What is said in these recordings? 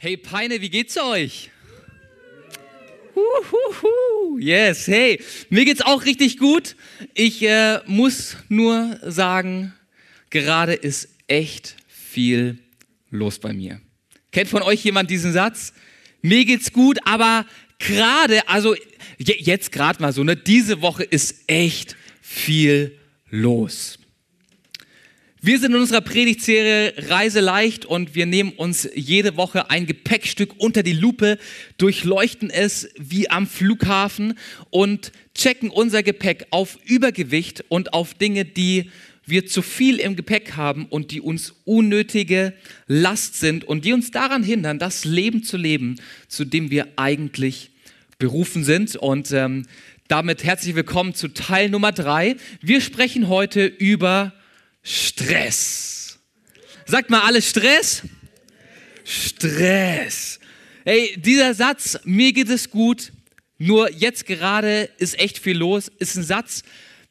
Hey Peine, wie geht's euch? Uhuhu. Yes, hey, mir geht's auch richtig gut. Ich äh, muss nur sagen, gerade ist echt viel los bei mir. Kennt von euch jemand diesen Satz? Mir geht's gut, aber gerade, also jetzt gerade mal so, ne, diese Woche ist echt viel los. Wir sind in unserer Predigtserie Reise leicht und wir nehmen uns jede Woche ein Gepäckstück unter die Lupe, durchleuchten es wie am Flughafen und checken unser Gepäck auf Übergewicht und auf Dinge, die wir zu viel im Gepäck haben und die uns unnötige Last sind und die uns daran hindern, das Leben zu leben, zu dem wir eigentlich berufen sind. Und ähm, damit herzlich willkommen zu Teil Nummer drei. Wir sprechen heute über Stress. Sagt mal alles Stress? Stress. Hey, dieser Satz, mir geht es gut, nur jetzt gerade ist echt viel los, ist ein Satz,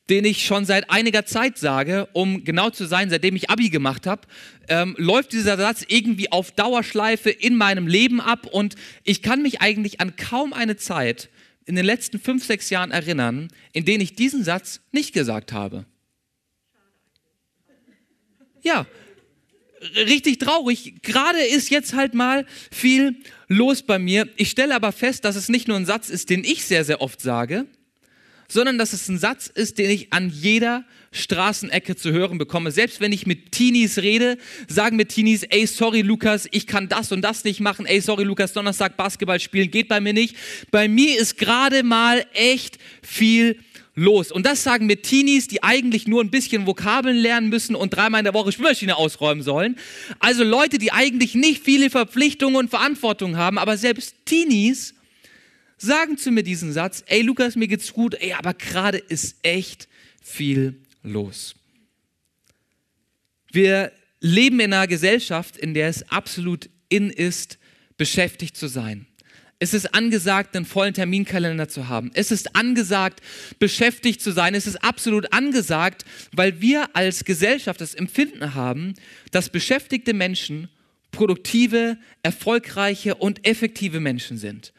den ich schon seit einiger Zeit sage, um genau zu sein, seitdem ich Abi gemacht habe, ähm, läuft dieser Satz irgendwie auf Dauerschleife in meinem Leben ab und ich kann mich eigentlich an kaum eine Zeit in den letzten fünf, sechs Jahren erinnern, in denen ich diesen Satz nicht gesagt habe. Ja, richtig traurig. Gerade ist jetzt halt mal viel los bei mir. Ich stelle aber fest, dass es nicht nur ein Satz ist, den ich sehr, sehr oft sage, sondern dass es ein Satz ist, den ich an jeder Straßenecke zu hören bekomme. Selbst wenn ich mit Teenies rede, sagen mir Teenies, ey, sorry Lukas, ich kann das und das nicht machen. Ey, sorry Lukas, Donnerstag Basketball spielen geht bei mir nicht. Bei mir ist gerade mal echt viel los. Und das sagen mir Teenies, die eigentlich nur ein bisschen Vokabeln lernen müssen und dreimal in der Woche Spülmaschine ausräumen sollen. Also Leute, die eigentlich nicht viele Verpflichtungen und Verantwortung haben, aber selbst Teenies sagen zu mir diesen Satz, ey Lukas, mir geht's gut, ey, aber gerade ist echt viel los. Wir leben in einer Gesellschaft, in der es absolut in ist, beschäftigt zu sein. Es ist angesagt, einen vollen Terminkalender zu haben. Es ist angesagt, beschäftigt zu sein. Es ist absolut angesagt, weil wir als Gesellschaft das Empfinden haben, dass beschäftigte Menschen produktive, erfolgreiche und effektive Menschen sind.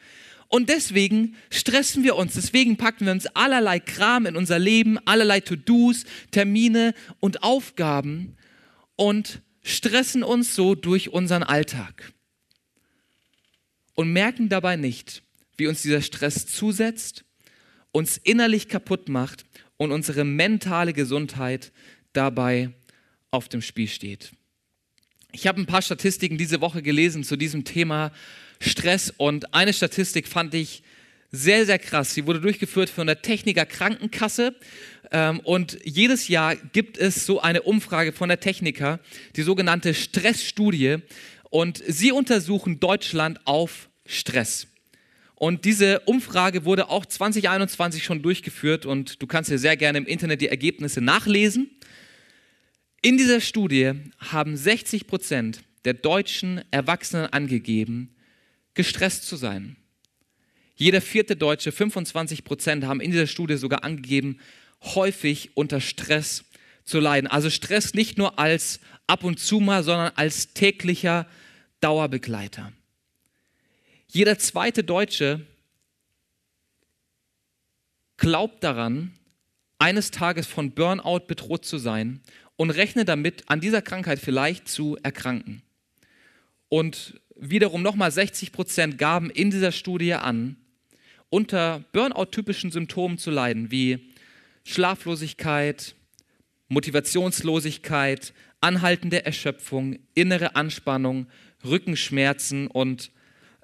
Und deswegen stressen wir uns, deswegen packen wir uns allerlei Kram in unser Leben, allerlei To-Dos, Termine und Aufgaben und stressen uns so durch unseren Alltag und merken dabei nicht, wie uns dieser Stress zusetzt, uns innerlich kaputt macht und unsere mentale Gesundheit dabei auf dem Spiel steht. Ich habe ein paar Statistiken diese Woche gelesen zu diesem Thema Stress und eine Statistik fand ich sehr, sehr krass. Sie wurde durchgeführt von der Techniker Krankenkasse ähm, und jedes Jahr gibt es so eine Umfrage von der Techniker, die sogenannte Stressstudie und sie untersuchen Deutschland auf Stress. Und diese Umfrage wurde auch 2021 schon durchgeführt und du kannst dir sehr gerne im Internet die Ergebnisse nachlesen. In dieser Studie haben 60 Prozent der deutschen Erwachsenen angegeben, gestresst zu sein. Jeder vierte Deutsche, 25 Prozent, haben in dieser Studie sogar angegeben, häufig unter Stress zu leiden. Also Stress nicht nur als ab und zu mal, sondern als täglicher Dauerbegleiter. Jeder zweite Deutsche glaubt daran, eines Tages von Burnout bedroht zu sein und rechnet damit, an dieser Krankheit vielleicht zu erkranken. Und wiederum nochmal 60 Prozent gaben in dieser Studie an, unter Burnout-typischen Symptomen zu leiden, wie Schlaflosigkeit, Motivationslosigkeit, anhaltende Erschöpfung, innere Anspannung, Rückenschmerzen und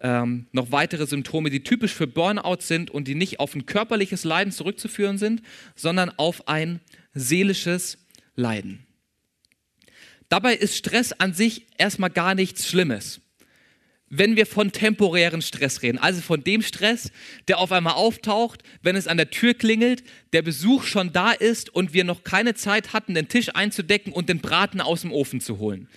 ähm, noch weitere Symptome, die typisch für Burnout sind und die nicht auf ein körperliches Leiden zurückzuführen sind, sondern auf ein seelisches Leiden. Dabei ist Stress an sich erstmal gar nichts Schlimmes. Wenn wir von temporären Stress reden, also von dem Stress, der auf einmal auftaucht, wenn es an der Tür klingelt, der Besuch schon da ist und wir noch keine Zeit hatten, den Tisch einzudecken und den Braten aus dem Ofen zu holen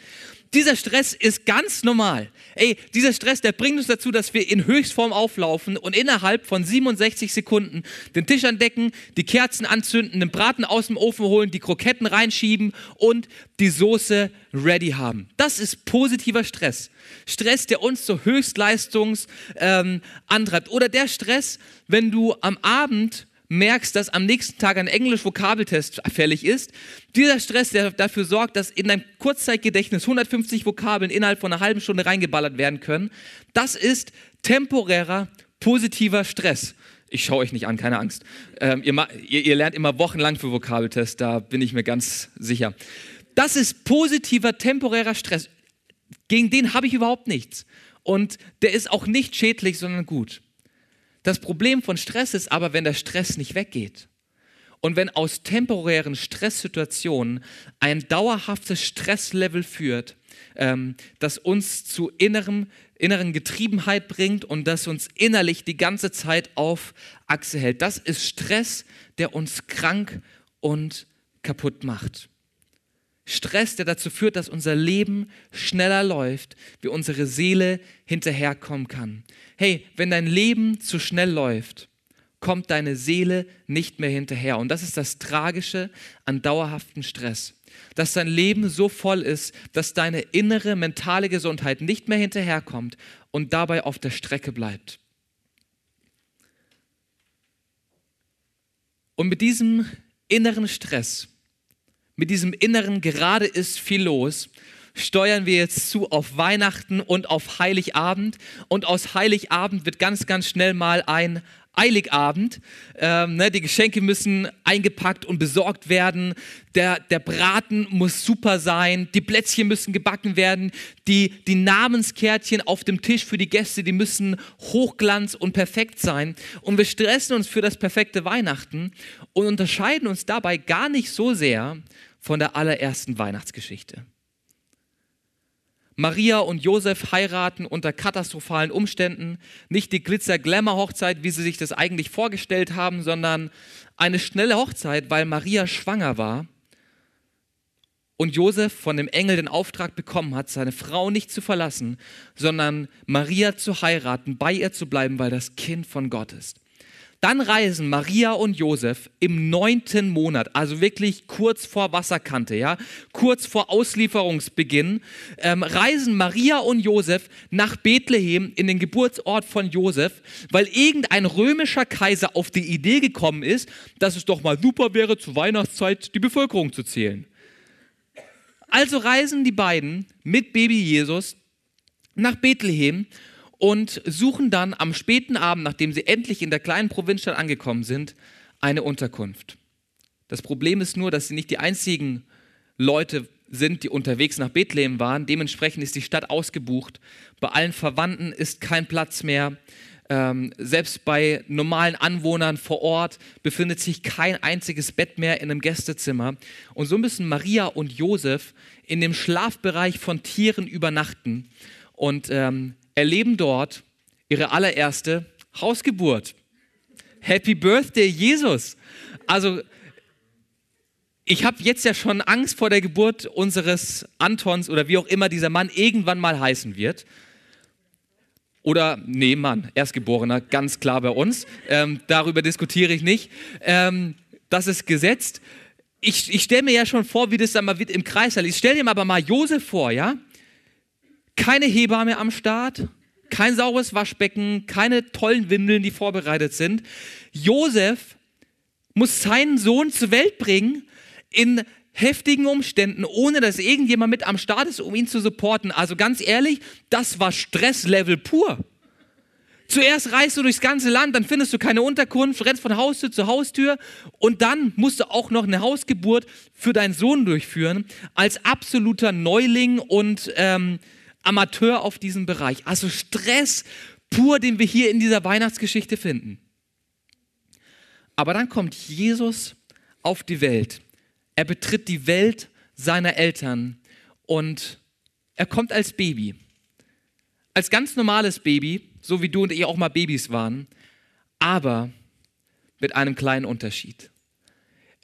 Dieser Stress ist ganz normal. Ey, dieser Stress, der bringt uns dazu, dass wir in Höchstform auflaufen und innerhalb von 67 Sekunden den Tisch andecken, die Kerzen anzünden, den Braten aus dem Ofen holen, die Kroketten reinschieben und die Soße ready haben. Das ist positiver Stress. Stress, der uns zur Höchstleistungs ähm, antreibt. Oder der Stress, wenn du am Abend merkst, dass am nächsten Tag ein Englisch-Vokabeltest fällig ist. Dieser Stress, der dafür sorgt, dass in dein Kurzzeitgedächtnis 150 Vokabeln innerhalb von einer halben Stunde reingeballert werden können, das ist temporärer, positiver Stress. Ich schaue euch nicht an, keine Angst. Ähm, ihr, ihr, ihr lernt immer wochenlang für Vokabeltests, da bin ich mir ganz sicher. Das ist positiver, temporärer Stress. Gegen den habe ich überhaupt nichts. Und der ist auch nicht schädlich, sondern gut. Das Problem von Stress ist aber, wenn der Stress nicht weggeht. Und wenn aus temporären Stresssituationen ein dauerhaftes Stresslevel führt, ähm, das uns zu innerem, inneren Getriebenheit bringt und das uns innerlich die ganze Zeit auf Achse hält. Das ist Stress, der uns krank und kaputt macht. Stress, der dazu führt, dass unser Leben schneller läuft, wie unsere Seele hinterherkommen kann. Hey, wenn dein Leben zu schnell läuft, kommt deine Seele nicht mehr hinterher. Und das ist das Tragische an dauerhaftem Stress. Dass dein Leben so voll ist, dass deine innere mentale Gesundheit nicht mehr hinterherkommt und dabei auf der Strecke bleibt. Und mit diesem inneren Stress, mit diesem inneren gerade ist viel los, steuern wir jetzt zu auf Weihnachten und auf Heiligabend. Und aus Heiligabend wird ganz, ganz schnell mal ein Eiligabend. Ähm, ne, die Geschenke müssen eingepackt und besorgt werden. Der, der Braten muss super sein. Die Plätzchen müssen gebacken werden. Die, die Namenskärtchen auf dem Tisch für die Gäste, die müssen hochglanz und perfekt sein. Und wir stressen uns für das perfekte Weihnachten und unterscheiden uns dabei gar nicht so sehr von der allerersten Weihnachtsgeschichte. Maria und Josef heiraten unter katastrophalen Umständen, nicht die Glitzer-Glamour-Hochzeit, wie sie sich das eigentlich vorgestellt haben, sondern eine schnelle Hochzeit, weil Maria schwanger war und Josef von dem Engel den Auftrag bekommen hat, seine Frau nicht zu verlassen, sondern Maria zu heiraten, bei ihr zu bleiben, weil das Kind von Gott ist. Dann reisen Maria und Josef im neunten Monat, also wirklich kurz vor Wasserkante, ja, kurz vor Auslieferungsbeginn, ähm, reisen Maria und Josef nach Bethlehem in den Geburtsort von Josef, weil irgendein römischer Kaiser auf die Idee gekommen ist, dass es doch mal super wäre, zur Weihnachtszeit die Bevölkerung zu zählen. Also reisen die beiden mit Baby Jesus nach Bethlehem und suchen dann am späten Abend, nachdem sie endlich in der kleinen Provinzstadt angekommen sind, eine Unterkunft. Das Problem ist nur, dass sie nicht die einzigen Leute sind, die unterwegs nach Bethlehem waren. Dementsprechend ist die Stadt ausgebucht. Bei allen Verwandten ist kein Platz mehr. Ähm, selbst bei normalen Anwohnern vor Ort befindet sich kein einziges Bett mehr in einem Gästezimmer. Und so müssen Maria und Josef in dem Schlafbereich von Tieren übernachten. Und ähm, erleben dort ihre allererste Hausgeburt. Happy Birthday, Jesus! Also, ich habe jetzt ja schon Angst vor der Geburt unseres Antons oder wie auch immer dieser Mann irgendwann mal heißen wird. Oder, nee, Mann, Erstgeborener, ganz klar bei uns. Ähm, darüber diskutiere ich nicht. Ähm, das ist gesetzt. Ich, ich stelle mir ja schon vor, wie das dann mal wird im Kreis. Ich stelle dir aber mal Josef vor, ja? Keine Hebamme am Start, kein saures Waschbecken, keine tollen Windeln, die vorbereitet sind. Josef muss seinen Sohn zur Welt bringen in heftigen Umständen, ohne dass irgendjemand mit am Start ist, um ihn zu supporten. Also ganz ehrlich, das war Stresslevel pur. Zuerst reist du durchs ganze Land, dann findest du keine Unterkunft, rennst von Haustür zu Haustür und dann musst du auch noch eine Hausgeburt für deinen Sohn durchführen, als absoluter Neuling und ähm, Amateur auf diesem Bereich. Also Stress pur, den wir hier in dieser Weihnachtsgeschichte finden. Aber dann kommt Jesus auf die Welt. Er betritt die Welt seiner Eltern und er kommt als Baby. Als ganz normales Baby, so wie du und ich auch mal Babys waren, aber mit einem kleinen Unterschied.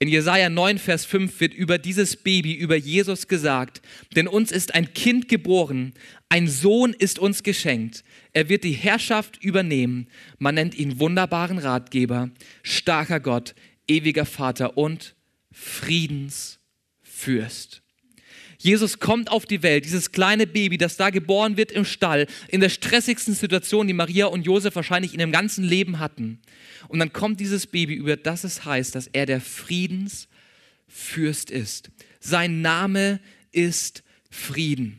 In Jesaja 9, Vers 5 wird über dieses Baby, über Jesus gesagt, denn uns ist ein Kind geboren, ein Sohn ist uns geschenkt. Er wird die Herrschaft übernehmen. Man nennt ihn wunderbaren Ratgeber, starker Gott, ewiger Vater und Friedensfürst. Jesus kommt auf die Welt, dieses kleine Baby, das da geboren wird im Stall, in der stressigsten Situation, die Maria und Josef wahrscheinlich in ihrem ganzen Leben hatten. Und dann kommt dieses Baby, über das es heißt, dass er der Friedensfürst ist. Sein Name ist Frieden.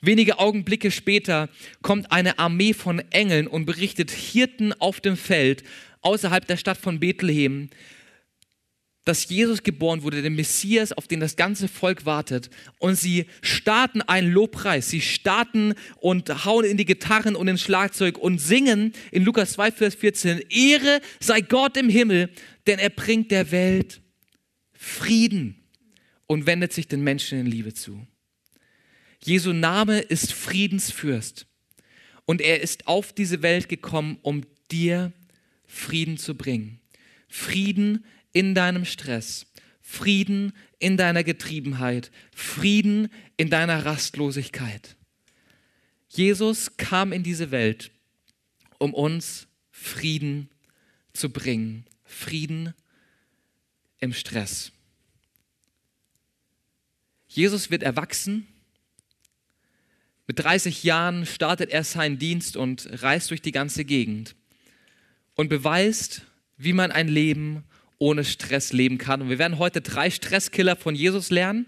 Wenige Augenblicke später kommt eine Armee von Engeln und berichtet Hirten auf dem Feld außerhalb der Stadt von Bethlehem, dass Jesus geboren wurde, der Messias, auf den das ganze Volk wartet. Und sie starten einen Lobpreis. Sie starten und hauen in die Gitarren und ins Schlagzeug und singen in Lukas 2, Vers 14, Ehre sei Gott im Himmel, denn er bringt der Welt Frieden und wendet sich den Menschen in Liebe zu. Jesu Name ist Friedensfürst. Und er ist auf diese Welt gekommen, um dir Frieden zu bringen. Frieden in deinem Stress, Frieden in deiner Getriebenheit, Frieden in deiner Rastlosigkeit. Jesus kam in diese Welt, um uns Frieden zu bringen, Frieden im Stress. Jesus wird erwachsen. Mit 30 Jahren startet er seinen Dienst und reist durch die ganze Gegend und beweist, wie man ein Leben ohne Stress leben kann. Und wir werden heute drei Stresskiller von Jesus lernen.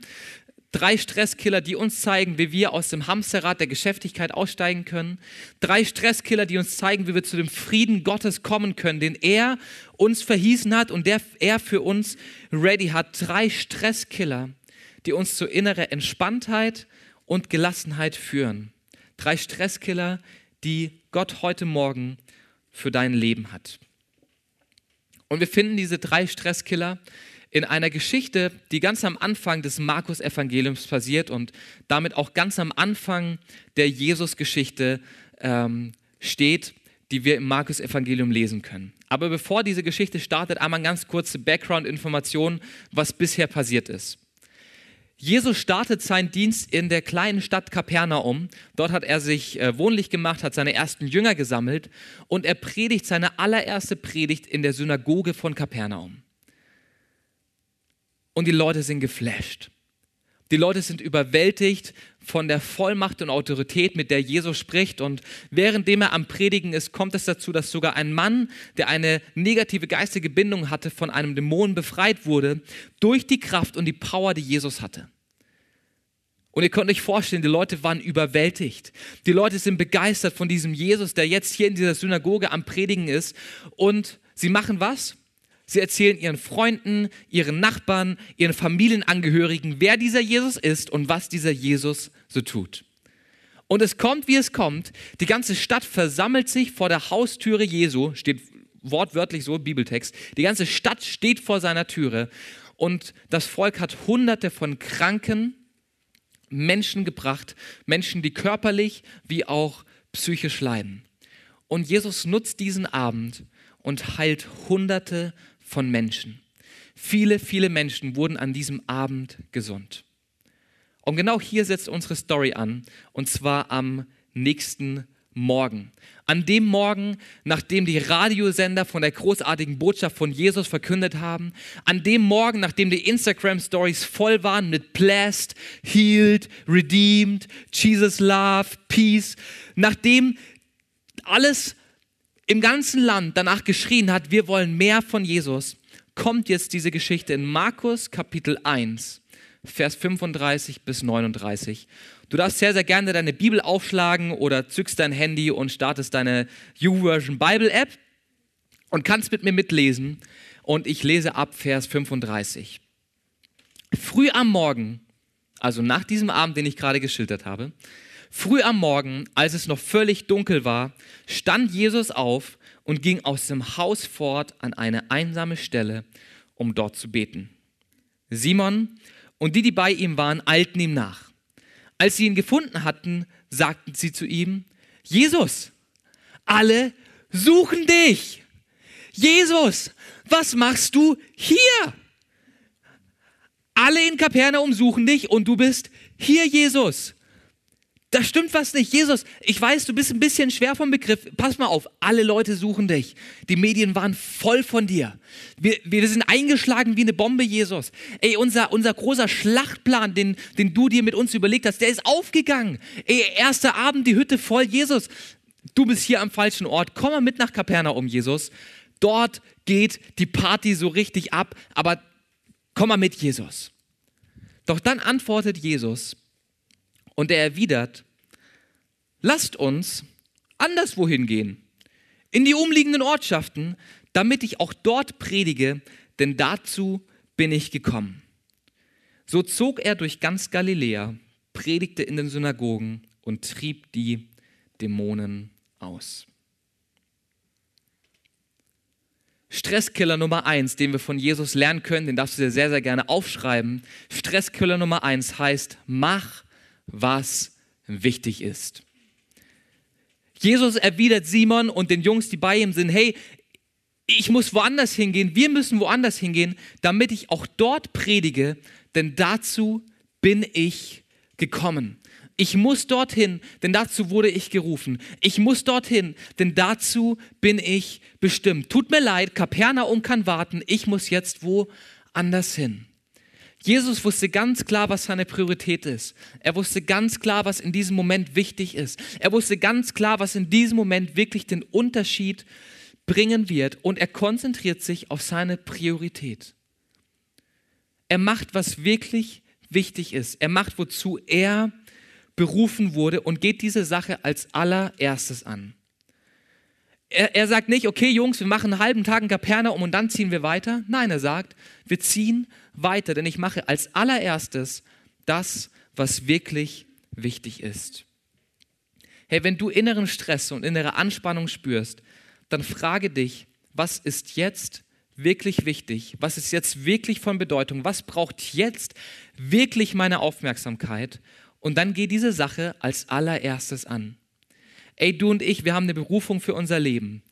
Drei Stresskiller, die uns zeigen, wie wir aus dem Hamsterrad der Geschäftigkeit aussteigen können. Drei Stresskiller, die uns zeigen, wie wir zu dem Frieden Gottes kommen können, den er uns verhießen hat und der er für uns ready hat. Drei Stresskiller, die uns zu innerer Entspanntheit und Gelassenheit führen. Drei Stresskiller, die Gott heute Morgen für dein Leben hat. Und wir finden diese drei Stresskiller in einer Geschichte, die ganz am Anfang des Markus-Evangeliums passiert und damit auch ganz am Anfang der Jesus-Geschichte ähm, steht, die wir im Markus-Evangelium lesen können. Aber bevor diese Geschichte startet, einmal ganz kurze Background-Information, was bisher passiert ist. Jesus startet seinen Dienst in der kleinen Stadt Kapernaum. Dort hat er sich äh, wohnlich gemacht, hat seine ersten Jünger gesammelt und er predigt seine allererste Predigt in der Synagoge von Kapernaum. Und die Leute sind geflasht. Die Leute sind überwältigt von der Vollmacht und Autorität, mit der Jesus spricht. Und währenddem er am Predigen ist, kommt es dazu, dass sogar ein Mann, der eine negative geistige Bindung hatte, von einem Dämon befreit wurde, durch die Kraft und die Power, die Jesus hatte. Und ihr könnt euch vorstellen, die Leute waren überwältigt. Die Leute sind begeistert von diesem Jesus, der jetzt hier in dieser Synagoge am Predigen ist. Und sie machen was? Sie erzählen ihren Freunden, ihren Nachbarn, ihren Familienangehörigen, wer dieser Jesus ist und was dieser Jesus so tut. Und es kommt, wie es kommt. Die ganze Stadt versammelt sich vor der Haustüre Jesu, steht wortwörtlich so im Bibeltext. Die ganze Stadt steht vor seiner Türe und das Volk hat hunderte von kranken Menschen gebracht, Menschen, die körperlich wie auch psychisch leiden. Und Jesus nutzt diesen Abend und heilt hunderte von Menschen. Viele, viele Menschen wurden an diesem Abend gesund. Und genau hier setzt unsere Story an, und zwar am nächsten Morgen. An dem Morgen, nachdem die Radiosender von der großartigen Botschaft von Jesus verkündet haben, an dem Morgen, nachdem die Instagram-Stories voll waren mit Blessed, Healed, Redeemed, Jesus Love, Peace, nachdem alles im ganzen Land danach geschrien hat, wir wollen mehr von Jesus, kommt jetzt diese Geschichte in Markus Kapitel 1, Vers 35 bis 39. Du darfst sehr, sehr gerne deine Bibel aufschlagen oder zückst dein Handy und startest deine YouVersion Bible App und kannst mit mir mitlesen. Und ich lese ab Vers 35. Früh am Morgen, also nach diesem Abend, den ich gerade geschildert habe, Früh am Morgen, als es noch völlig dunkel war, stand Jesus auf und ging aus dem Haus fort an eine einsame Stelle, um dort zu beten. Simon und die, die bei ihm waren, eilten ihm nach. Als sie ihn gefunden hatten, sagten sie zu ihm, Jesus, alle suchen dich. Jesus, was machst du hier? Alle in Kapernaum suchen dich und du bist hier, Jesus. Da stimmt was nicht. Jesus, ich weiß, du bist ein bisschen schwer vom Begriff. Pass mal auf, alle Leute suchen dich. Die Medien waren voll von dir. Wir, wir sind eingeschlagen wie eine Bombe, Jesus. Ey, unser, unser großer Schlachtplan, den, den du dir mit uns überlegt hast, der ist aufgegangen. Ey, erster Abend, die Hütte voll. Jesus, du bist hier am falschen Ort. Komm mal mit nach Kapernaum, Jesus. Dort geht die Party so richtig ab, aber komm mal mit, Jesus. Doch dann antwortet Jesus und er erwidert, lasst uns anderswohin gehen, in die umliegenden Ortschaften, damit ich auch dort predige, denn dazu bin ich gekommen. So zog er durch ganz Galiläa, predigte in den Synagogen und trieb die Dämonen aus. Stresskiller Nummer eins, den wir von Jesus lernen können, den darfst du dir sehr, sehr gerne aufschreiben. Stresskiller Nummer eins heißt, mach, was wichtig ist. Jesus erwidert Simon und den Jungs, die bei ihm sind, hey, ich muss woanders hingehen, wir müssen woanders hingehen, damit ich auch dort predige, denn dazu bin ich gekommen. Ich muss dorthin, denn dazu wurde ich gerufen. Ich muss dorthin, denn dazu bin ich bestimmt. Tut mir leid, Kapernaum kann warten. Ich muss jetzt woanders hin. Jesus wusste ganz klar, was seine Priorität ist. Er wusste ganz klar, was in diesem Moment wichtig ist. Er wusste ganz klar, was in diesem Moment wirklich den Unterschied bringen wird. Und er konzentriert sich auf seine Priorität. Er macht, was wirklich wichtig ist. Er macht, wozu er berufen wurde und geht diese Sache als allererstes an. Er, er, sagt nicht, okay Jungs, wir machen einen halben Tag in Kapernaum und dann ziehen wir weiter. Nein, er sagt, wir ziehen weiter, denn ich mache als allererstes das, was wirklich wichtig ist. Hey, wenn du inneren Stress und innere Anspannung spürst, dann frage dich, was ist jetzt wirklich wichtig? Was ist jetzt wirklich von Bedeutung? Was braucht jetzt wirklich meine Aufmerksamkeit? Und dann geh diese Sache als allererstes an. Ey, du und ich, wir haben eine Berufung für unser Leben.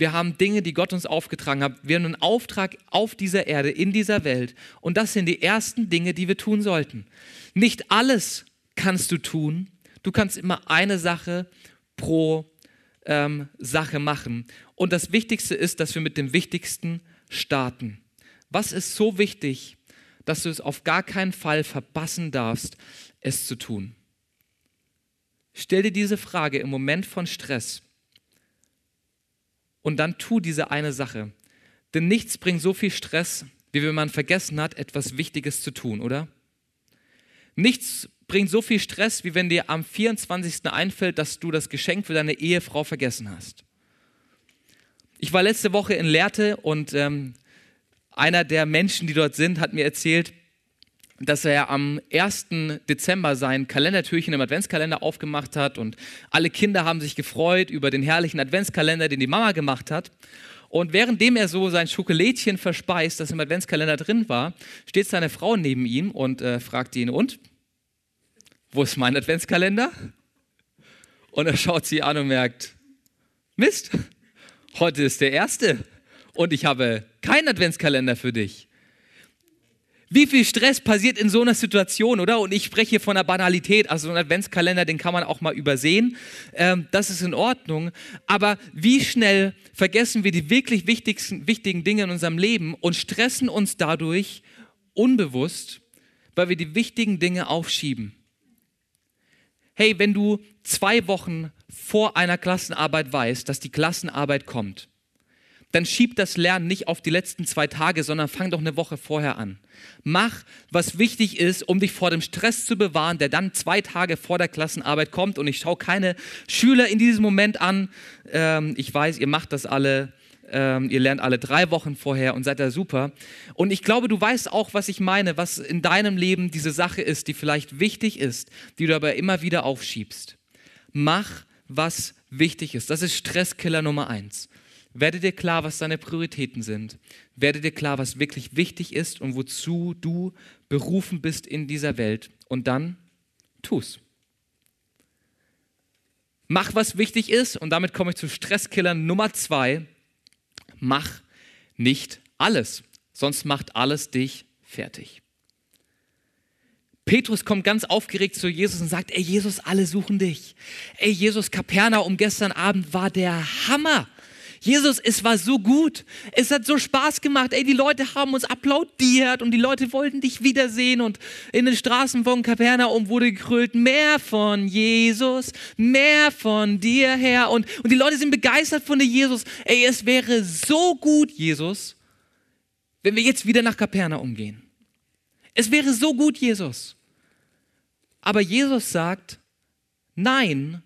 Wir haben Dinge, die Gott uns aufgetragen hat. Wir haben einen Auftrag auf dieser Erde, in dieser Welt. Und das sind die ersten Dinge, die wir tun sollten. Nicht alles kannst du tun. Du kannst immer eine Sache pro ähm, Sache machen. Und das Wichtigste ist, dass wir mit dem Wichtigsten starten. Was ist so wichtig, dass du es auf gar keinen Fall verpassen darfst, es zu tun? Stell dir diese Frage im Moment von Stress und dann tu diese eine Sache. Denn nichts bringt so viel Stress, wie wenn man vergessen hat, etwas Wichtiges zu tun, oder? Nichts bringt so viel Stress, wie wenn dir am 24. einfällt, dass du das Geschenk für deine Ehefrau vergessen hast. Ich war letzte Woche in Lehrte und ähm, einer der Menschen, die dort sind, hat mir erzählt, dass er am 1. Dezember sein Kalendertürchen im Adventskalender aufgemacht hat und alle Kinder haben sich gefreut über den herrlichen Adventskalender, den die Mama gemacht hat. Und währenddem er so sein Schokolädchen verspeist, das im Adventskalender drin war, steht seine Frau neben ihm und äh, fragt ihn, und? Wo ist mein Adventskalender? Und er schaut sie an und merkt, Mist, heute ist der erste und ich habe keinen Adventskalender für dich. Wie viel Stress passiert in so einer Situation, oder? Und ich spreche hier von der Banalität. Also ein Adventskalender, den kann man auch mal übersehen. Ähm, das ist in Ordnung. Aber wie schnell vergessen wir die wirklich wichtigsten, wichtigen Dinge in unserem Leben und stressen uns dadurch unbewusst, weil wir die wichtigen Dinge aufschieben. Hey, wenn du zwei Wochen vor einer Klassenarbeit weißt, dass die Klassenarbeit kommt, dann schieb das Lernen nicht auf die letzten zwei Tage, sondern fang doch eine Woche vorher an. Mach, was wichtig ist, um dich vor dem Stress zu bewahren, der dann zwei Tage vor der Klassenarbeit kommt. Und ich schaue keine Schüler in diesem Moment an. Ähm, ich weiß, ihr macht das alle. Ähm, ihr lernt alle drei Wochen vorher und seid da super. Und ich glaube, du weißt auch, was ich meine, was in deinem Leben diese Sache ist, die vielleicht wichtig ist, die du aber immer wieder aufschiebst. Mach, was wichtig ist. Das ist Stresskiller Nummer eins. Werde dir klar, was deine Prioritäten sind. Werde dir klar, was wirklich wichtig ist und wozu du berufen bist in dieser Welt. Und dann tu's. Mach, was wichtig ist. Und damit komme ich zu Stresskiller Nummer zwei. Mach nicht alles. Sonst macht alles dich fertig. Petrus kommt ganz aufgeregt zu Jesus und sagt, ey Jesus, alle suchen dich. Ey Jesus, Kapernaum gestern Abend war der Hammer. Jesus, es war so gut. Es hat so Spaß gemacht. Ey, die Leute haben uns applaudiert und die Leute wollten dich wiedersehen und in den Straßen von Kapernaum wurde gekrölt, mehr von Jesus, mehr von dir her. Und, und die Leute sind begeistert von dir, Jesus. Ey, es wäre so gut, Jesus, wenn wir jetzt wieder nach Kapernaum gehen. Es wäre so gut, Jesus. Aber Jesus sagt, nein,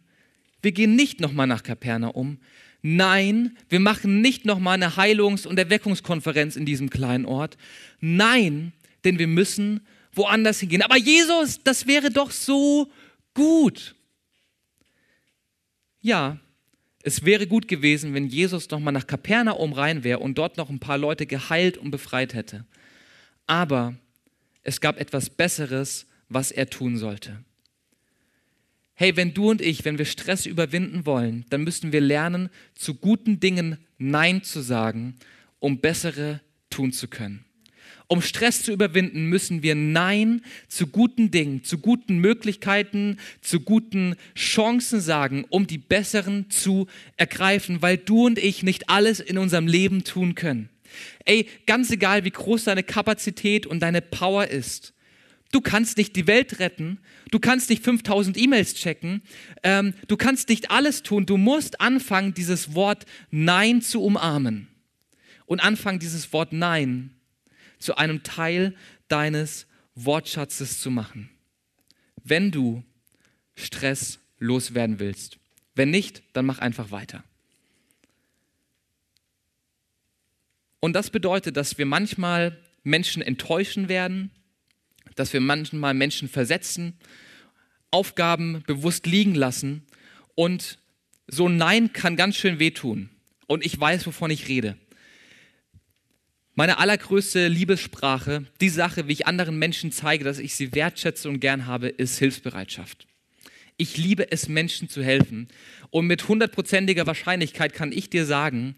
wir gehen nicht nochmal nach Kapernaum. Nein, wir machen nicht nochmal eine Heilungs- und Erweckungskonferenz in diesem kleinen Ort. Nein, denn wir müssen woanders hingehen. Aber Jesus, das wäre doch so gut. Ja, es wäre gut gewesen, wenn Jesus nochmal nach Kapernaum rein wäre und dort noch ein paar Leute geheilt und befreit hätte. Aber es gab etwas Besseres, was er tun sollte. Hey, wenn du und ich, wenn wir Stress überwinden wollen, dann müssen wir lernen, zu guten Dingen Nein zu sagen, um bessere tun zu können. Um Stress zu überwinden, müssen wir Nein zu guten Dingen, zu guten Möglichkeiten, zu guten Chancen sagen, um die besseren zu ergreifen, weil du und ich nicht alles in unserem Leben tun können. Ey, ganz egal, wie groß deine Kapazität und deine Power ist. Du kannst nicht die Welt retten, du kannst nicht 5000 E-Mails checken, ähm, du kannst nicht alles tun. Du musst anfangen, dieses Wort Nein zu umarmen und anfangen, dieses Wort Nein zu einem Teil deines Wortschatzes zu machen. Wenn du Stress loswerden willst. Wenn nicht, dann mach einfach weiter. Und das bedeutet, dass wir manchmal Menschen enttäuschen werden, dass wir manchmal Menschen versetzen, Aufgaben bewusst liegen lassen und so ein Nein kann ganz schön wehtun. Und ich weiß, wovon ich rede. Meine allergrößte Liebessprache, die Sache, wie ich anderen Menschen zeige, dass ich sie wertschätze und gern habe, ist Hilfsbereitschaft. Ich liebe es, Menschen zu helfen. Und mit hundertprozentiger Wahrscheinlichkeit kann ich dir sagen,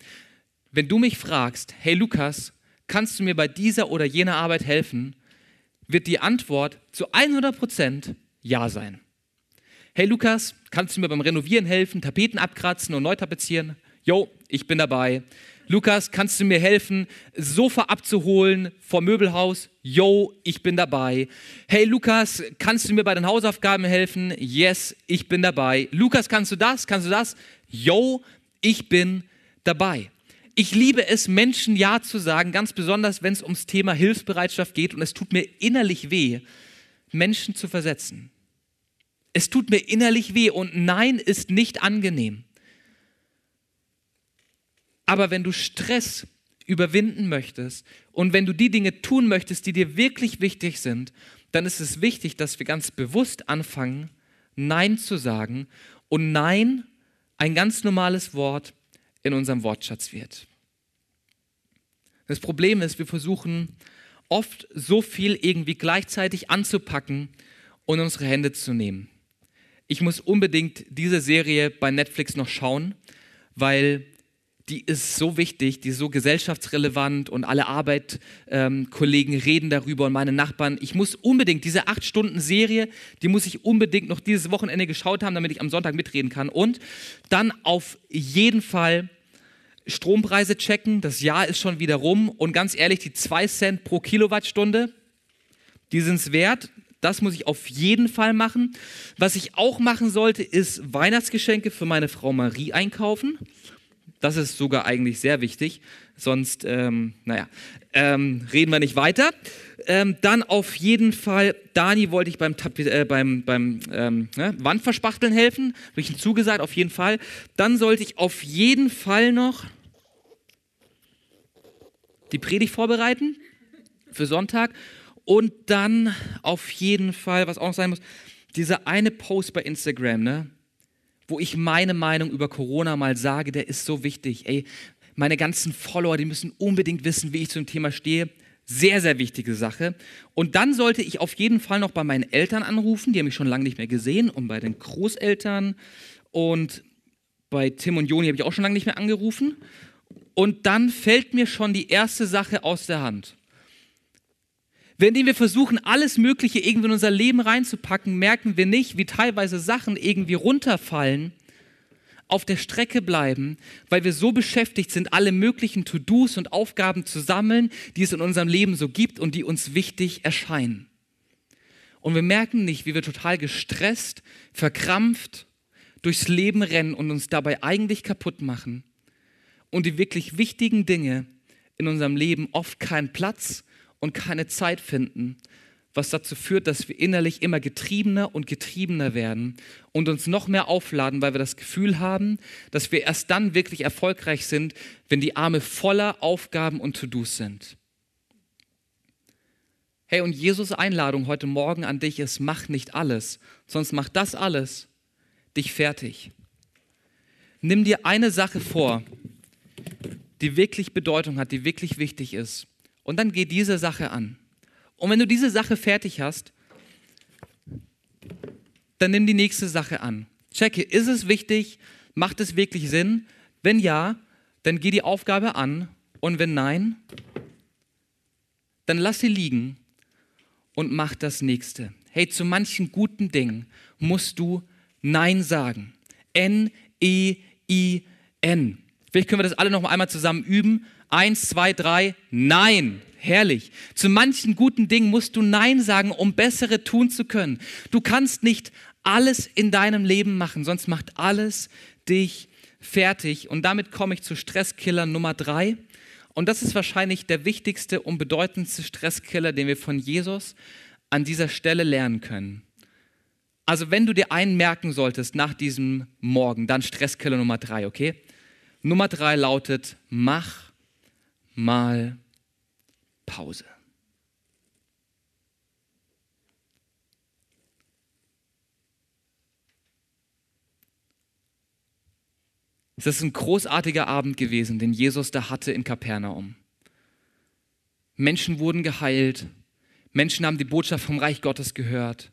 wenn du mich fragst, hey Lukas, kannst du mir bei dieser oder jener Arbeit helfen, wird die Antwort zu 100% Ja sein. Hey Lukas, kannst du mir beim Renovieren helfen, Tapeten abkratzen und neu tapezieren? Jo, ich bin dabei. Lukas, kannst du mir helfen, Sofa abzuholen vom Möbelhaus? Jo, ich bin dabei. Hey Lukas, kannst du mir bei den Hausaufgaben helfen? Yes, ich bin dabei. Lukas, kannst du das? Kannst du das? Jo, ich bin dabei. Ich liebe es, Menschen Ja zu sagen, ganz besonders, wenn es ums Thema Hilfsbereitschaft geht. Und es tut mir innerlich weh, Menschen zu versetzen. Es tut mir innerlich weh und Nein ist nicht angenehm. Aber wenn du Stress überwinden möchtest und wenn du die Dinge tun möchtest, die dir wirklich wichtig sind, dann ist es wichtig, dass wir ganz bewusst anfangen, Nein zu sagen und Nein ein ganz normales Wort in unserem Wortschatz wird. Das Problem ist, wir versuchen oft so viel irgendwie gleichzeitig anzupacken und unsere Hände zu nehmen. Ich muss unbedingt diese Serie bei Netflix noch schauen, weil die ist so wichtig, die ist so gesellschaftsrelevant und alle Arbeitskollegen ähm, reden darüber und meine Nachbarn. Ich muss unbedingt diese acht Stunden Serie, die muss ich unbedingt noch dieses Wochenende geschaut haben, damit ich am Sonntag mitreden kann. Und dann auf jeden Fall Strompreise checken. Das Jahr ist schon wieder rum. Und ganz ehrlich, die zwei Cent pro Kilowattstunde, die sind es wert. Das muss ich auf jeden Fall machen. Was ich auch machen sollte, ist Weihnachtsgeschenke für meine Frau Marie einkaufen. Das ist sogar eigentlich sehr wichtig. Sonst, ähm, naja, ähm, reden wir nicht weiter. Ähm, dann auf jeden Fall, Dani wollte ich beim, äh, beim, beim ähm, ne, Wandverspachteln helfen. Habe ich ihm zugesagt, auf jeden Fall. Dann sollte ich auf jeden Fall noch die Predigt vorbereiten für Sonntag und dann auf jeden Fall, was auch noch sein muss, dieser eine Post bei Instagram, ne, wo ich meine Meinung über Corona mal sage, der ist so wichtig. Ey, meine ganzen Follower, die müssen unbedingt wissen, wie ich zum Thema stehe. Sehr, sehr wichtige Sache. Und dann sollte ich auf jeden Fall noch bei meinen Eltern anrufen, die haben mich schon lange nicht mehr gesehen, und bei den Großeltern und bei Tim und Joni habe ich auch schon lange nicht mehr angerufen. Und dann fällt mir schon die erste Sache aus der Hand. Wenn wir versuchen, alles Mögliche irgendwie in unser Leben reinzupacken, merken wir nicht, wie teilweise Sachen irgendwie runterfallen, auf der Strecke bleiben, weil wir so beschäftigt sind, alle möglichen To-Dos und Aufgaben zu sammeln, die es in unserem Leben so gibt und die uns wichtig erscheinen. Und wir merken nicht, wie wir total gestresst, verkrampft durchs Leben rennen und uns dabei eigentlich kaputt machen und die wirklich wichtigen Dinge in unserem Leben oft keinen Platz und keine Zeit finden, was dazu führt, dass wir innerlich immer getriebener und getriebener werden und uns noch mehr aufladen, weil wir das Gefühl haben, dass wir erst dann wirklich erfolgreich sind, wenn die Arme voller Aufgaben und To-Dos sind. Hey, und Jesus Einladung heute Morgen an dich ist, mach nicht alles, sonst macht das alles dich fertig. Nimm dir eine Sache vor, die wirklich Bedeutung hat, die wirklich wichtig ist. Und dann geh diese Sache an. Und wenn du diese Sache fertig hast, dann nimm die nächste Sache an. Checke, ist es wichtig? Macht es wirklich Sinn? Wenn ja, dann geh die Aufgabe an. Und wenn nein, dann lass sie liegen und mach das nächste. Hey, zu manchen guten Dingen musst du Nein sagen. N-E-I-N. Vielleicht können wir das alle noch einmal zusammen üben. Eins, zwei, drei. Nein. Herrlich. Zu manchen guten Dingen musst du Nein sagen, um bessere tun zu können. Du kannst nicht alles in deinem Leben machen, sonst macht alles dich fertig. Und damit komme ich zu Stresskiller Nummer drei. Und das ist wahrscheinlich der wichtigste und bedeutendste Stresskiller, den wir von Jesus an dieser Stelle lernen können. Also wenn du dir einen merken solltest nach diesem Morgen, dann Stresskiller Nummer drei, okay? Nummer drei lautet, mach mal Pause. Es ist ein großartiger Abend gewesen, den Jesus da hatte in Kapernaum. Menschen wurden geheilt, Menschen haben die Botschaft vom Reich Gottes gehört,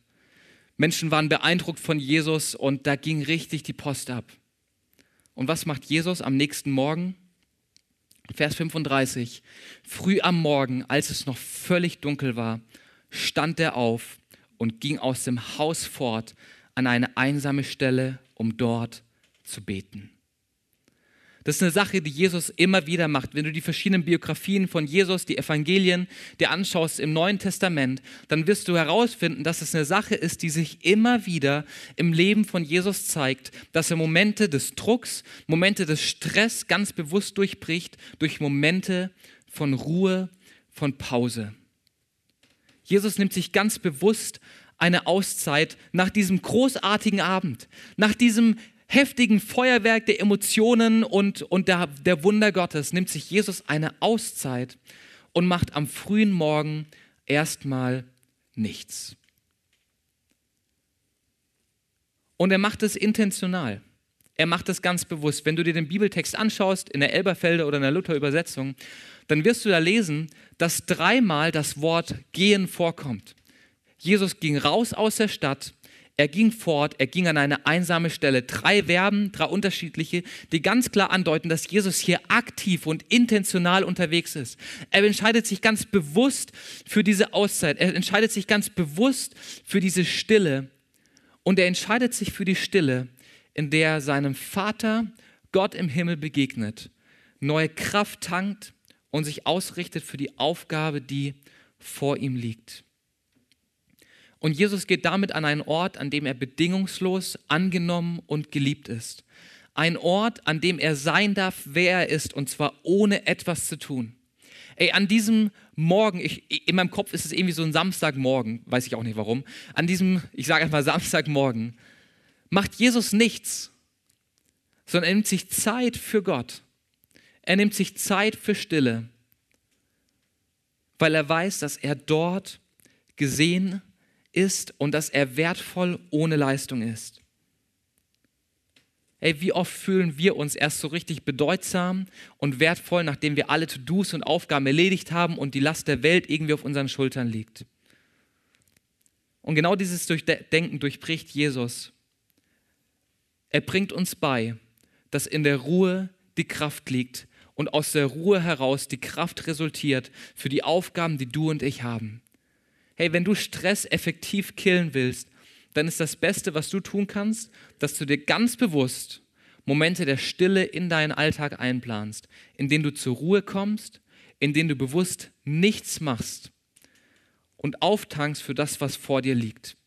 Menschen waren beeindruckt von Jesus und da ging richtig die Post ab. Und was macht Jesus am nächsten Morgen? Vers 35. Früh am Morgen, als es noch völlig dunkel war, stand er auf und ging aus dem Haus fort an eine einsame Stelle, um dort zu beten. Das ist eine Sache, die Jesus immer wieder macht. Wenn du die verschiedenen Biografien von Jesus, die Evangelien dir anschaust im Neuen Testament, dann wirst du herausfinden, dass es eine Sache ist, die sich immer wieder im Leben von Jesus zeigt, dass er Momente des Drucks, Momente des Stress ganz bewusst durchbricht durch Momente von Ruhe, von Pause. Jesus nimmt sich ganz bewusst eine Auszeit nach diesem großartigen Abend, nach diesem heftigen Feuerwerk der Emotionen und, und der, der Wunder Gottes nimmt sich Jesus eine Auszeit und macht am frühen Morgen erstmal nichts. Und er macht es intentional. Er macht es ganz bewusst. Wenn du dir den Bibeltext anschaust, in der Elberfelder oder in der Luther-Übersetzung, dann wirst du da lesen, dass dreimal das Wort gehen vorkommt. Jesus ging raus aus der Stadt, er ging fort, er ging an eine einsame Stelle. Drei Verben, drei unterschiedliche, die ganz klar andeuten, dass Jesus hier aktiv und intentional unterwegs ist. Er entscheidet sich ganz bewusst für diese Auszeit. Er entscheidet sich ganz bewusst für diese Stille. Und er entscheidet sich für die Stille, in der er seinem Vater, Gott im Himmel begegnet, neue Kraft tankt und sich ausrichtet für die Aufgabe, die vor ihm liegt. Und Jesus geht damit an einen Ort, an dem er bedingungslos angenommen und geliebt ist. Ein Ort, an dem er sein darf, wer er ist, und zwar ohne etwas zu tun. Ey, an diesem Morgen, ich, in meinem Kopf ist es irgendwie so ein Samstagmorgen, weiß ich auch nicht warum. An diesem, ich sage einfach Samstagmorgen, macht Jesus nichts, sondern er nimmt sich Zeit für Gott. Er nimmt sich Zeit für Stille, weil er weiß, dass er dort gesehen ist und dass er wertvoll ohne Leistung ist. Ey, wie oft fühlen wir uns erst so richtig bedeutsam und wertvoll, nachdem wir alle To-Dos und Aufgaben erledigt haben und die Last der Welt irgendwie auf unseren Schultern liegt. Und genau dieses Denken durchbricht Jesus. Er bringt uns bei, dass in der Ruhe die Kraft liegt und aus der Ruhe heraus die Kraft resultiert für die Aufgaben, die du und ich haben. Hey, wenn du Stress effektiv killen willst, dann ist das Beste, was du tun kannst, dass du dir ganz bewusst Momente der Stille in deinen Alltag einplanst, in denen du zur Ruhe kommst, in denen du bewusst nichts machst und auftankst für das, was vor dir liegt.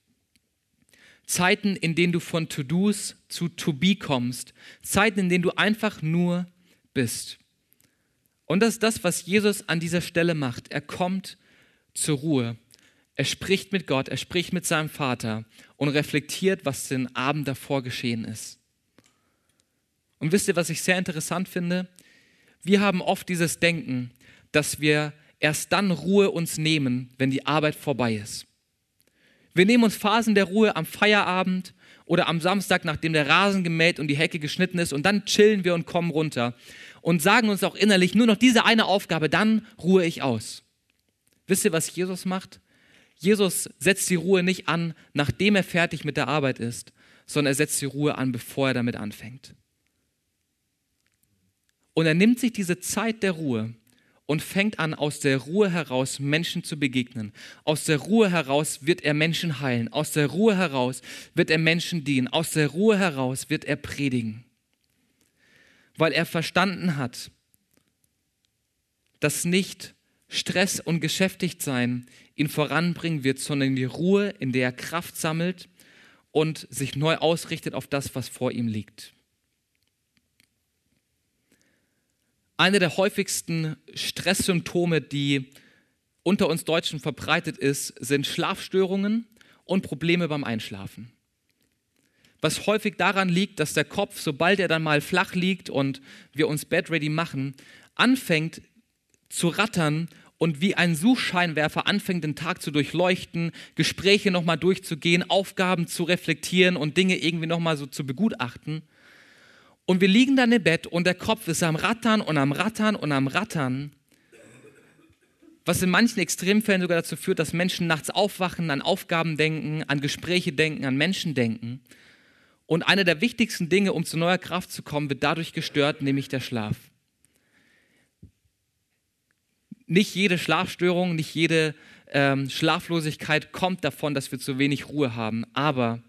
Zeiten, in denen du von To-Dos zu To-Be kommst. Zeiten, in denen du einfach nur bist. Und das ist das, was Jesus an dieser Stelle macht. Er kommt zur Ruhe. Er spricht mit Gott, er spricht mit seinem Vater und reflektiert, was den Abend davor geschehen ist. Und wisst ihr, was ich sehr interessant finde? Wir haben oft dieses Denken, dass wir erst dann Ruhe uns nehmen, wenn die Arbeit vorbei ist. Wir nehmen uns Phasen der Ruhe am Feierabend oder am Samstag, nachdem der Rasen gemäht und die Hecke geschnitten ist, und dann chillen wir und kommen runter und sagen uns auch innerlich nur noch diese eine Aufgabe, dann ruhe ich aus. Wisst ihr, was Jesus macht? Jesus setzt die Ruhe nicht an, nachdem er fertig mit der Arbeit ist, sondern er setzt die Ruhe an, bevor er damit anfängt. Und er nimmt sich diese Zeit der Ruhe und fängt an, aus der Ruhe heraus Menschen zu begegnen. Aus der Ruhe heraus wird er Menschen heilen. Aus der Ruhe heraus wird er Menschen dienen. Aus der Ruhe heraus wird er predigen. Weil er verstanden hat, dass nicht Stress und Geschäftigtsein ihn voranbringen wird, sondern die Ruhe, in der er Kraft sammelt und sich neu ausrichtet auf das, was vor ihm liegt. Eine der häufigsten Stresssymptome, die unter uns Deutschen verbreitet ist, sind Schlafstörungen und Probleme beim Einschlafen. Was häufig daran liegt, dass der Kopf, sobald er dann mal flach liegt und wir uns bedready machen, anfängt zu rattern und wie ein Suchscheinwerfer anfängt, den Tag zu durchleuchten, Gespräche nochmal durchzugehen, Aufgaben zu reflektieren und Dinge irgendwie nochmal so zu begutachten. Und wir liegen dann im Bett und der Kopf ist am Rattern und am Rattern und am Rattern, was in manchen Extremfällen sogar dazu führt, dass Menschen nachts aufwachen, an Aufgaben denken, an Gespräche denken, an Menschen denken. Und eine der wichtigsten Dinge, um zu neuer Kraft zu kommen, wird dadurch gestört, nämlich der Schlaf. Nicht jede Schlafstörung, nicht jede ähm, Schlaflosigkeit kommt davon, dass wir zu wenig Ruhe haben, aber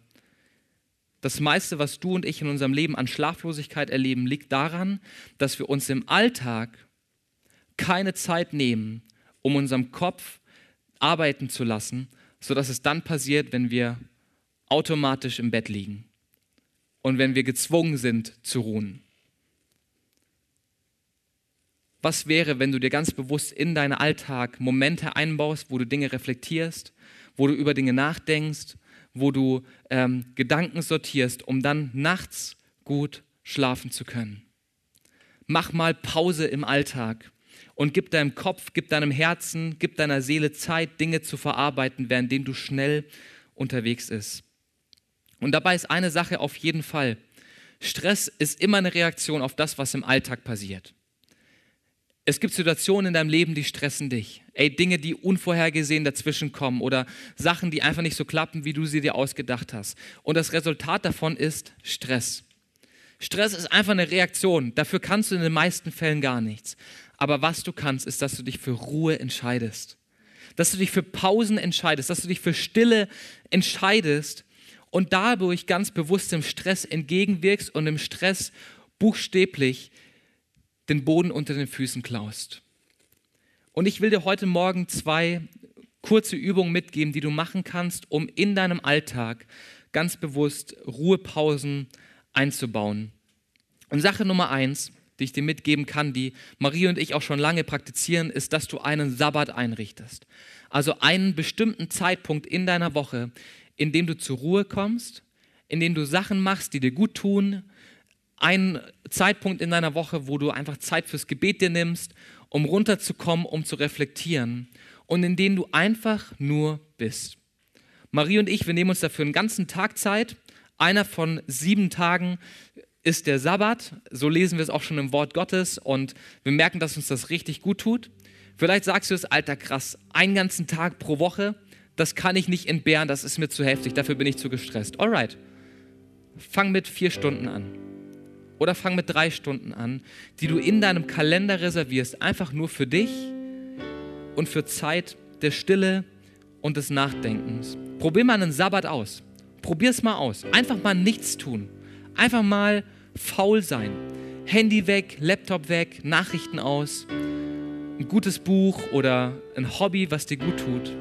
das meiste, was du und ich in unserem Leben an Schlaflosigkeit erleben, liegt daran, dass wir uns im Alltag keine Zeit nehmen, um unserem Kopf arbeiten zu lassen, sodass es dann passiert, wenn wir automatisch im Bett liegen und wenn wir gezwungen sind zu ruhen. Was wäre, wenn du dir ganz bewusst in deinen Alltag Momente einbaust, wo du Dinge reflektierst, wo du über Dinge nachdenkst, wo du ähm, Gedanken sortierst, um dann nachts gut schlafen zu können. Mach mal Pause im Alltag und gib deinem Kopf, gib deinem Herzen, gib deiner Seele Zeit, Dinge zu verarbeiten, währenddem du schnell unterwegs ist. Und dabei ist eine Sache auf jeden Fall. Stress ist immer eine Reaktion auf das, was im Alltag passiert. Es gibt Situationen in deinem Leben, die stressen dich. Ey, Dinge, die unvorhergesehen dazwischen kommen oder Sachen, die einfach nicht so klappen, wie du sie dir ausgedacht hast. Und das Resultat davon ist Stress. Stress ist einfach eine Reaktion. Dafür kannst du in den meisten Fällen gar nichts. Aber was du kannst, ist, dass du dich für Ruhe entscheidest. Dass du dich für Pausen entscheidest, dass du dich für Stille entscheidest und dadurch ganz bewusst dem Stress entgegenwirkst und im Stress buchstäblich den Boden unter den Füßen klaust. Und ich will dir heute Morgen zwei kurze Übungen mitgeben, die du machen kannst, um in deinem Alltag ganz bewusst Ruhepausen einzubauen. Und Sache Nummer eins, die ich dir mitgeben kann, die Marie und ich auch schon lange praktizieren, ist, dass du einen Sabbat einrichtest. Also einen bestimmten Zeitpunkt in deiner Woche, in dem du zur Ruhe kommst, in dem du Sachen machst, die dir gut tun, ein Zeitpunkt in deiner Woche, wo du einfach Zeit fürs Gebet dir nimmst, um runterzukommen, um zu reflektieren und in denen du einfach nur bist. Marie und ich, wir nehmen uns dafür einen ganzen Tag Zeit. Einer von sieben Tagen ist der Sabbat. So lesen wir es auch schon im Wort Gottes und wir merken, dass uns das richtig gut tut. Vielleicht sagst du es, alter krass, einen ganzen Tag pro Woche, das kann ich nicht entbehren, das ist mir zu heftig, dafür bin ich zu gestresst. Alright, fang mit vier Stunden an. Oder fang mit drei Stunden an, die du in deinem Kalender reservierst, einfach nur für dich und für Zeit der Stille und des Nachdenkens. Probier mal einen Sabbat aus. Probier es mal aus. Einfach mal nichts tun. Einfach mal faul sein. Handy weg, Laptop weg, Nachrichten aus, ein gutes Buch oder ein Hobby, was dir gut tut.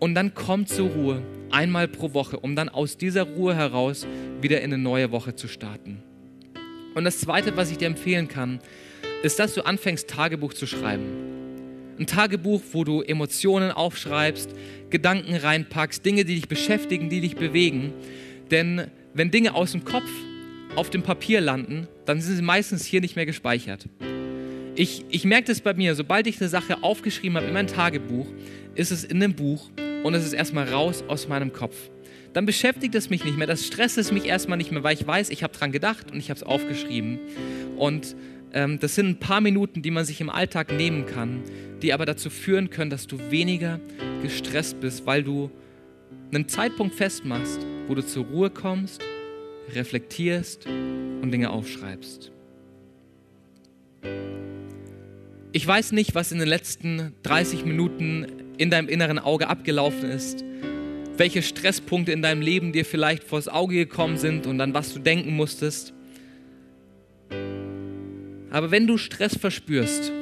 Und dann komm zur Ruhe, einmal pro Woche, um dann aus dieser Ruhe heraus wieder in eine neue Woche zu starten. Und das Zweite, was ich dir empfehlen kann, ist, dass du anfängst, Tagebuch zu schreiben. Ein Tagebuch, wo du Emotionen aufschreibst, Gedanken reinpackst, Dinge, die dich beschäftigen, die dich bewegen. Denn wenn Dinge aus dem Kopf auf dem Papier landen, dann sind sie meistens hier nicht mehr gespeichert. Ich, ich merke das bei mir, sobald ich eine Sache aufgeschrieben habe in mein Tagebuch, ist es in dem Buch und es ist erstmal raus aus meinem Kopf. Dann beschäftigt es mich nicht mehr, das stresst es mich erstmal nicht mehr, weil ich weiß, ich habe dran gedacht und ich habe es aufgeschrieben. Und ähm, das sind ein paar Minuten, die man sich im Alltag nehmen kann, die aber dazu führen können, dass du weniger gestresst bist, weil du einen Zeitpunkt festmachst, wo du zur Ruhe kommst, reflektierst und Dinge aufschreibst. Ich weiß nicht, was in den letzten 30 Minuten in deinem inneren Auge abgelaufen ist, welche Stresspunkte in deinem Leben dir vielleicht vors Auge gekommen sind und an was du denken musstest. Aber wenn du Stress verspürst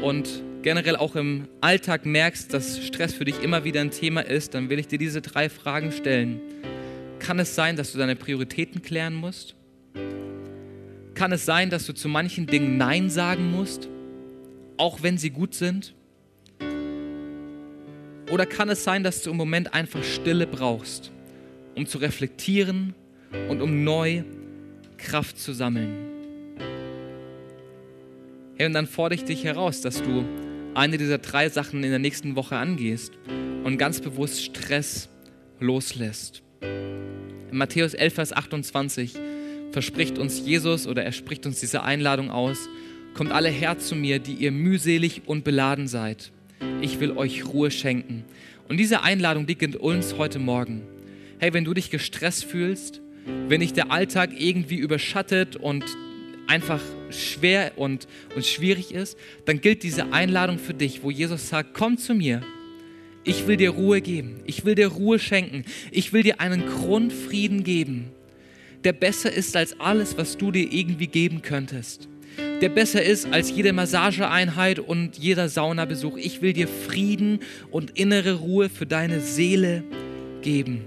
und generell auch im Alltag merkst, dass Stress für dich immer wieder ein Thema ist, dann will ich dir diese drei Fragen stellen. Kann es sein, dass du deine Prioritäten klären musst? Kann es sein, dass du zu manchen Dingen Nein sagen musst, auch wenn sie gut sind? Oder kann es sein, dass du im Moment einfach Stille brauchst, um zu reflektieren und um neu Kraft zu sammeln? Hey, und dann fordere ich dich heraus, dass du eine dieser drei Sachen in der nächsten Woche angehst und ganz bewusst Stress loslässt. In Matthäus 11, Vers 28 verspricht uns Jesus oder er spricht uns diese Einladung aus, kommt alle her zu mir, die ihr mühselig und beladen seid. Ich will euch Ruhe schenken. Und diese Einladung liegt uns heute Morgen. Hey, wenn du dich gestresst fühlst, wenn dich der Alltag irgendwie überschattet und einfach schwer und, und schwierig ist, dann gilt diese Einladung für dich, wo Jesus sagt, komm zu mir. Ich will dir Ruhe geben. Ich will dir Ruhe schenken. Ich will dir einen Grundfrieden geben, der besser ist als alles, was du dir irgendwie geben könntest. Der besser ist als jede Massageeinheit und jeder Saunabesuch. Ich will dir Frieden und innere Ruhe für deine Seele geben.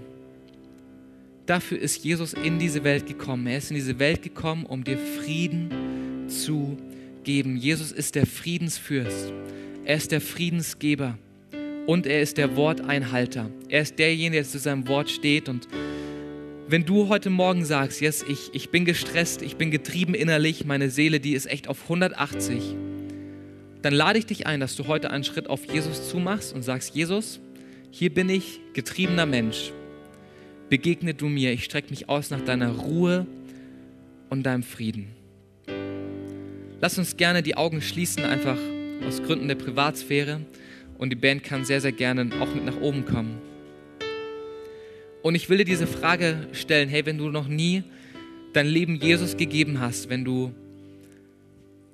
Dafür ist Jesus in diese Welt gekommen. Er ist in diese Welt gekommen, um dir Frieden zu geben. Jesus ist der Friedensfürst. Er ist der Friedensgeber und er ist der Worteinhalter. Er ist derjenige, der zu seinem Wort steht. Und wenn du heute Morgen sagst, yes, ich, ich bin gestresst, ich bin getrieben innerlich, meine Seele, die ist echt auf 180, dann lade ich dich ein, dass du heute einen Schritt auf Jesus zumachst und sagst, Jesus, hier bin ich, getriebener Mensch begegne du mir. Ich strecke mich aus nach deiner Ruhe und deinem Frieden. Lass uns gerne die Augen schließen, einfach aus Gründen der Privatsphäre. Und die Band kann sehr, sehr gerne auch mit nach oben kommen. Und ich will dir diese Frage stellen, hey, wenn du noch nie dein Leben Jesus gegeben hast, wenn du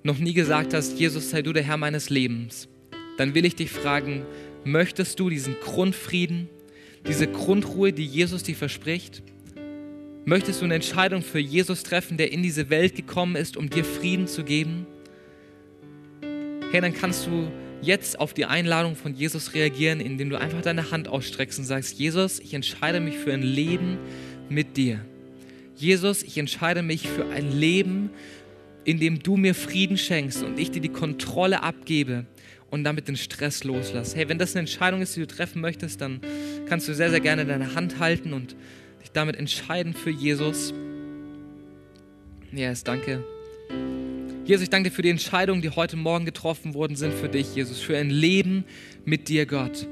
noch nie gesagt hast, Jesus sei du der Herr meines Lebens, dann will ich dich fragen, möchtest du diesen Grundfrieden, diese Grundruhe, die Jesus dir verspricht? Möchtest du eine Entscheidung für Jesus treffen, der in diese Welt gekommen ist, um dir Frieden zu geben? Hey, dann kannst du jetzt auf die Einladung von Jesus reagieren, indem du einfach deine Hand ausstreckst und sagst, Jesus, ich entscheide mich für ein Leben mit dir. Jesus, ich entscheide mich für ein Leben, in dem du mir Frieden schenkst und ich dir die Kontrolle abgebe und damit den Stress loslasse. Hey, wenn das eine Entscheidung ist, die du treffen möchtest, dann kannst du sehr, sehr gerne deine Hand halten und dich damit entscheiden für Jesus. Yes, danke. Jesus, ich danke dir für die Entscheidungen, die heute Morgen getroffen worden sind für dich, Jesus, für ein Leben mit dir, Gott.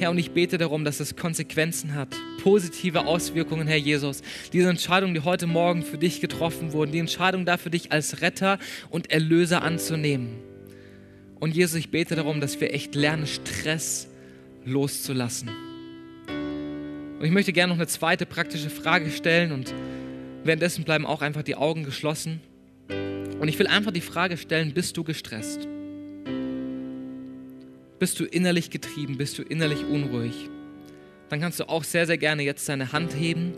Herr, und ich bete darum, dass es Konsequenzen hat, positive Auswirkungen, Herr Jesus. Diese Entscheidungen, die heute Morgen für dich getroffen wurden, die Entscheidung dafür, dich als Retter und Erlöser anzunehmen. Und Jesus, ich bete darum, dass wir echt lernen, Stress loszulassen. Und ich möchte gerne noch eine zweite praktische Frage stellen und währenddessen bleiben auch einfach die Augen geschlossen. Und ich will einfach die Frage stellen, bist du gestresst? bist du innerlich getrieben, bist du innerlich unruhig, dann kannst du auch sehr, sehr gerne jetzt deine Hand heben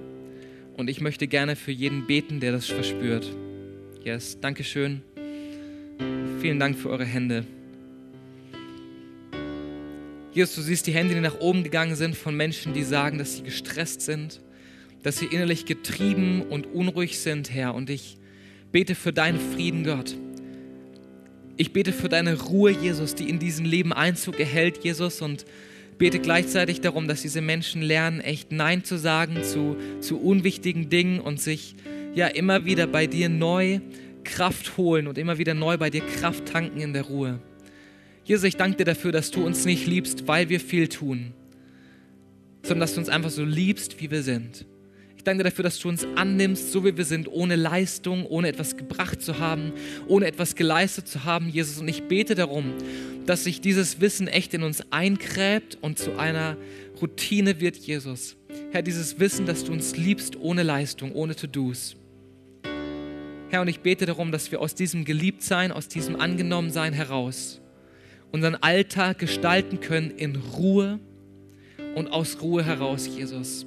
und ich möchte gerne für jeden beten, der das verspürt. Yes, danke schön. Vielen Dank für eure Hände. Jesus, du siehst die Hände, die nach oben gegangen sind von Menschen, die sagen, dass sie gestresst sind, dass sie innerlich getrieben und unruhig sind, Herr. Und ich bete für deinen Frieden, Gott. Ich bete für deine Ruhe, Jesus, die in diesem Leben Einzug erhält, Jesus, und bete gleichzeitig darum, dass diese Menschen lernen, echt Nein zu sagen zu, zu unwichtigen Dingen und sich ja immer wieder bei dir neu Kraft holen und immer wieder neu bei dir Kraft tanken in der Ruhe. Jesus, ich danke dir dafür, dass du uns nicht liebst, weil wir viel tun, sondern dass du uns einfach so liebst, wie wir sind. Ich danke dir dafür, dass du uns annimmst, so wie wir sind, ohne Leistung, ohne etwas gebracht zu haben, ohne etwas geleistet zu haben, Jesus. Und ich bete darum, dass sich dieses Wissen echt in uns einkräbt und zu einer Routine wird, Jesus. Herr, dieses Wissen, dass du uns liebst ohne Leistung, ohne To-Dos. Herr, und ich bete darum, dass wir aus diesem Geliebtsein, aus diesem Angenommensein heraus unseren Alltag gestalten können in Ruhe und aus Ruhe heraus, Jesus.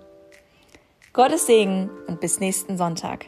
Gottes Segen und bis nächsten Sonntag.